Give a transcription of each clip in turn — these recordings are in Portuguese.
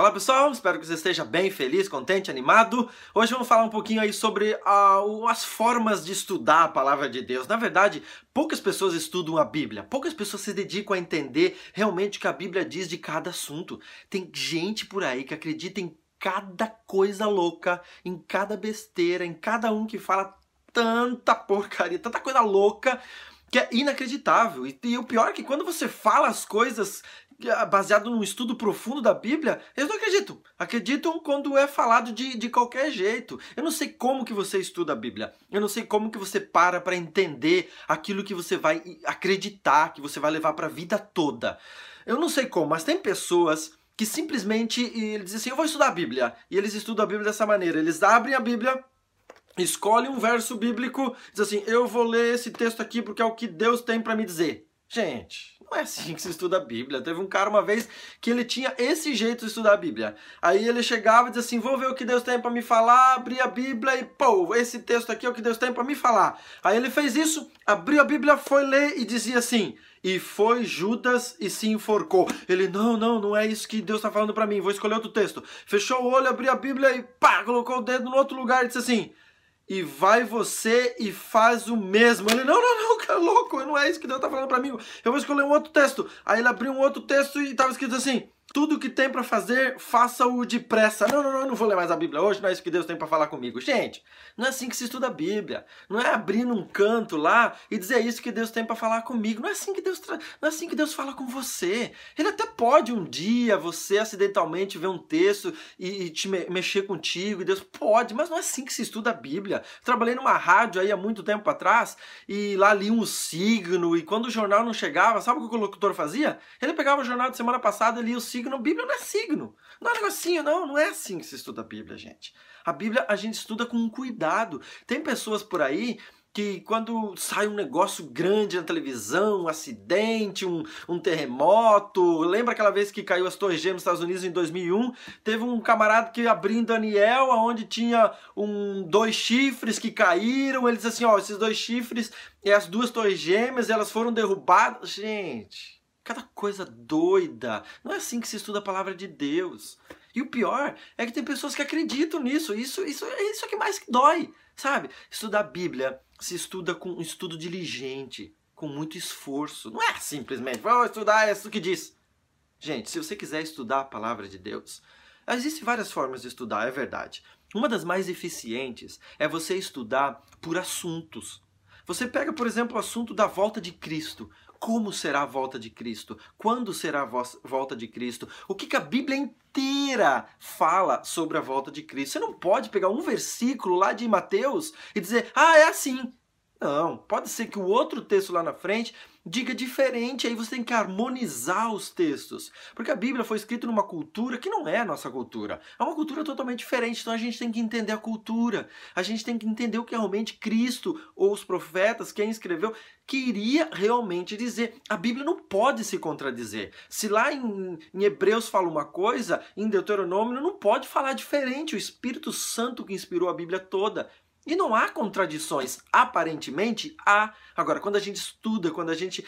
Olá pessoal, espero que você esteja bem, feliz, contente, animado. Hoje vamos falar um pouquinho aí sobre uh, as formas de estudar a palavra de Deus. Na verdade, poucas pessoas estudam a Bíblia, poucas pessoas se dedicam a entender realmente o que a Bíblia diz de cada assunto. Tem gente por aí que acredita em cada coisa louca, em cada besteira, em cada um que fala tanta porcaria, tanta coisa louca que é inacreditável. E, e, o pior é que quando você fala as coisas ah, baseado num estudo profundo da Bíblia, eles não acreditam. Acreditam quando é falado de, de qualquer jeito. Eu não sei como que você estuda a Bíblia. Eu não sei como que você para para entender aquilo que você vai acreditar, que você vai levar para a vida toda. Eu não sei como, mas tem pessoas que simplesmente eles dizem assim, eu vou estudar a Bíblia. E eles estudam a Bíblia dessa maneira. Eles abrem a Bíblia, escolhem um verso bíblico, dizem assim, eu vou ler esse texto aqui porque é o que Deus tem para me dizer. Gente, não é assim que se estuda a Bíblia. Teve um cara uma vez que ele tinha esse jeito de estudar a Bíblia. Aí ele chegava e dizia assim: Vou ver o que Deus tem para me falar, abria a Bíblia e, pô, esse texto aqui é o que Deus tem para me falar. Aí ele fez isso, abriu a Bíblia, foi ler e dizia assim: E foi Judas e se enforcou. Ele: Não, não, não é isso que Deus está falando para mim, vou escolher outro texto. Fechou o olho, abriu a Bíblia e pá, colocou o dedo no outro lugar e disse assim: e vai você e faz o mesmo. Ele, não, não, não, cara, louco, não é isso que Deus está falando para mim. Eu vou escolher um outro texto. Aí ele abriu um outro texto e estava escrito assim: tudo que tem para fazer, faça-o depressa. Não, não, não, eu não vou ler mais a Bíblia hoje, não é isso que Deus tem para falar comigo. Gente, não é assim que se estuda a Bíblia. Não é abrir num canto lá e dizer isso que Deus tem para falar comigo. Não é assim que Deus tra... não é assim que Deus fala com você. Ele até pode um dia você acidentalmente ver um texto e, e te me mexer contigo, e Deus pode, mas não é assim que se estuda a Bíblia. Trabalhei numa rádio aí há muito tempo atrás e lá li um signo e quando o jornal não chegava, sabe o que o locutor fazia? Ele pegava o jornal de semana passada e lia o signo signo. Bíblia não é signo. Não é negocinho, não. Não é assim que se estuda a Bíblia, gente. A Bíblia a gente estuda com cuidado. Tem pessoas por aí que quando sai um negócio grande na televisão, um acidente, um, um terremoto, lembra aquela vez que caiu as torres gêmeas nos Estados Unidos em 2001? Teve um camarada que abriu em Daniel, onde tinha um, dois chifres que caíram, ele disse assim, ó, esses dois chifres e as duas torres gêmeas, elas foram derrubadas. Gente, Cada coisa doida. Não é assim que se estuda a palavra de Deus. E o pior é que tem pessoas que acreditam nisso. Isso, isso é isso que mais dói, sabe? Estudar a Bíblia se estuda com um estudo diligente, com muito esforço. Não é simplesmente, vou estudar é isso que diz. Gente, se você quiser estudar a palavra de Deus, existem várias formas de estudar, é verdade. Uma das mais eficientes é você estudar por assuntos. Você pega, por exemplo, o assunto da volta de Cristo. Como será a volta de Cristo? Quando será a volta de Cristo? O que, que a Bíblia inteira fala sobre a volta de Cristo? Você não pode pegar um versículo lá de Mateus e dizer, ah, é assim. Não, pode ser que o outro texto lá na frente diga diferente, aí você tem que harmonizar os textos. Porque a Bíblia foi escrita numa cultura que não é a nossa cultura. É uma cultura totalmente diferente, então a gente tem que entender a cultura. A gente tem que entender o que realmente Cristo ou os profetas, quem escreveu, queria realmente dizer. A Bíblia não pode se contradizer. Se lá em, em Hebreus fala uma coisa, em Deuteronômio não pode falar diferente. O Espírito Santo que inspirou a Bíblia toda e não há contradições. Aparentemente há. Agora, quando a gente estuda, quando a gente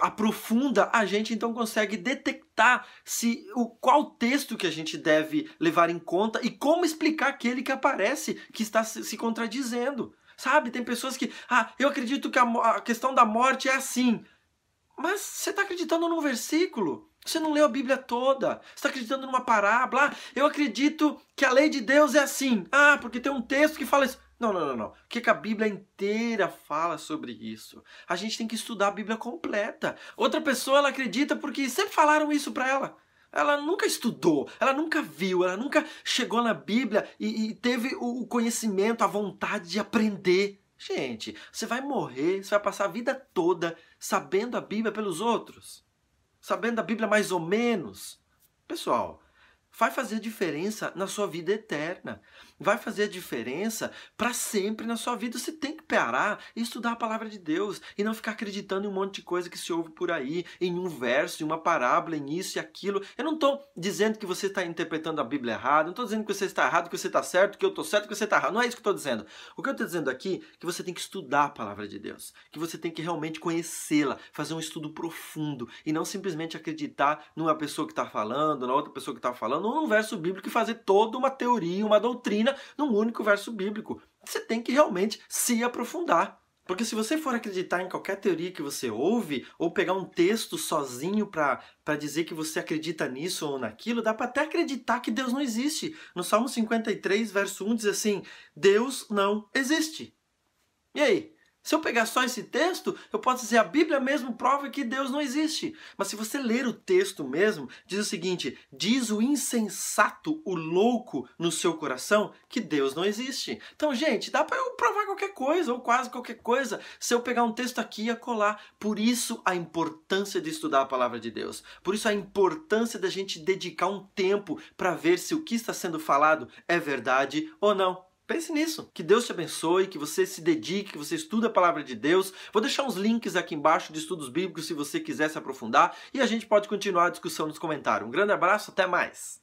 aprofunda, a gente então consegue detectar se o qual texto que a gente deve levar em conta e como explicar aquele que aparece que está se contradizendo. Sabe, tem pessoas que, ah, eu acredito que a, a questão da morte é assim. Mas você está acreditando num versículo? Você não leu a Bíblia toda. Você está acreditando numa parábola. Ah, eu acredito que a lei de Deus é assim. Ah, porque tem um texto que fala isso. Não, não, não, não. O que, a Bíblia inteira fala sobre isso? A gente tem que estudar a Bíblia completa. Outra pessoa, ela acredita porque sempre falaram isso para ela. Ela nunca estudou, ela nunca viu, ela nunca chegou na Bíblia e, e teve o conhecimento, a vontade de aprender. Gente, você vai morrer, você vai passar a vida toda sabendo a Bíblia pelos outros sabendo a Bíblia mais ou menos. Pessoal, vai fazer diferença na sua vida eterna. Vai fazer diferença para sempre na sua vida. Você tem que parar e estudar a palavra de Deus e não ficar acreditando em um monte de coisa que se ouve por aí, em um verso, em uma parábola, em isso e aquilo. Eu não estou dizendo que você está interpretando a Bíblia errado, não estou dizendo que você está errado, que você está certo, que eu estou certo, que você está errado. Não é isso que eu estou dizendo. O que eu estou dizendo aqui é que você tem que estudar a palavra de Deus, que você tem que realmente conhecê-la, fazer um estudo profundo e não simplesmente acreditar numa pessoa que está falando, na outra pessoa que está falando num verso bíblico e fazer toda uma teoria, uma doutrina num único verso bíblico. Você tem que realmente se aprofundar. Porque se você for acreditar em qualquer teoria que você ouve, ou pegar um texto sozinho para dizer que você acredita nisso ou naquilo, dá para até acreditar que Deus não existe. No Salmo 53, verso 1 diz assim: Deus não existe. E aí? Se eu pegar só esse texto, eu posso dizer a Bíblia mesmo prova que Deus não existe. Mas se você ler o texto mesmo, diz o seguinte: diz o insensato, o louco no seu coração que Deus não existe. Então, gente, dá para eu provar qualquer coisa ou quase qualquer coisa se eu pegar um texto aqui e acolá. Por isso a importância de estudar a palavra de Deus. Por isso a importância da gente dedicar um tempo para ver se o que está sendo falado é verdade ou não. Pense nisso. Que Deus te abençoe, que você se dedique, que você estude a palavra de Deus. Vou deixar uns links aqui embaixo de estudos bíblicos se você quiser se aprofundar e a gente pode continuar a discussão nos comentários. Um grande abraço, até mais.